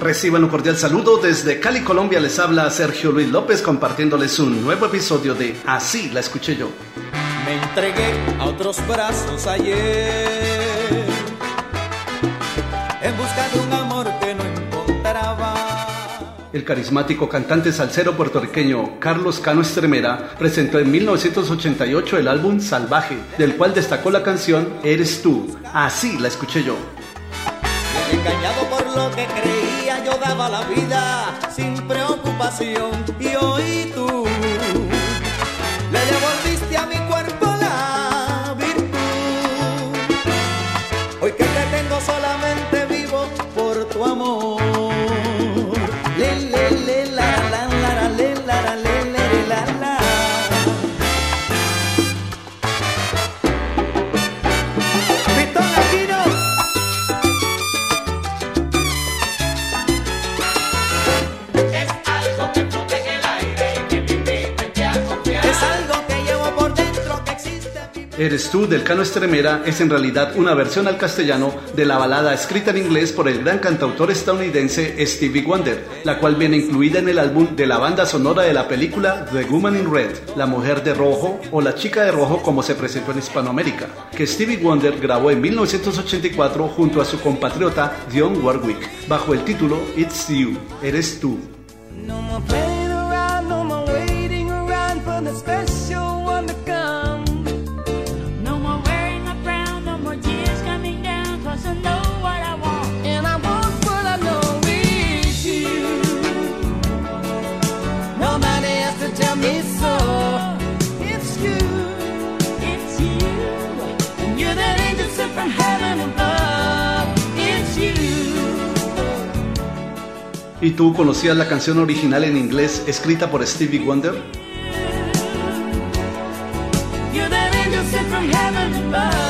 Reciban un cordial saludo desde Cali, Colombia. Les habla Sergio Luis López compartiéndoles un nuevo episodio de Así la escuché yo. Me entregué a otros brazos ayer en busca de un amor que no encontraba. El carismático cantante salsero puertorriqueño Carlos Cano Estremera presentó en 1988 el álbum Salvaje, del cual destacó la canción Eres tú. Así la escuché yo. Engañado por lo que creía, yo daba la vida sin preocupación. Y hoy tú le devolviste a mi cuerpo la virtud. Hoy que te tengo solamente Eres tú del Cano Estremera es en realidad una versión al castellano de la balada escrita en inglés por el gran cantautor estadounidense Stevie Wonder, la cual viene incluida en el álbum de la banda sonora de la película The Woman in Red, La Mujer de Rojo o La Chica de Rojo como se presentó en Hispanoamérica, que Stevie Wonder grabó en 1984 junto a su compatriota Dionne Warwick, bajo el título It's You, Eres tú. No ¿Y tú conocías la canción original en inglés escrita por Stevie Wonder? You're that angel sent from heaven above.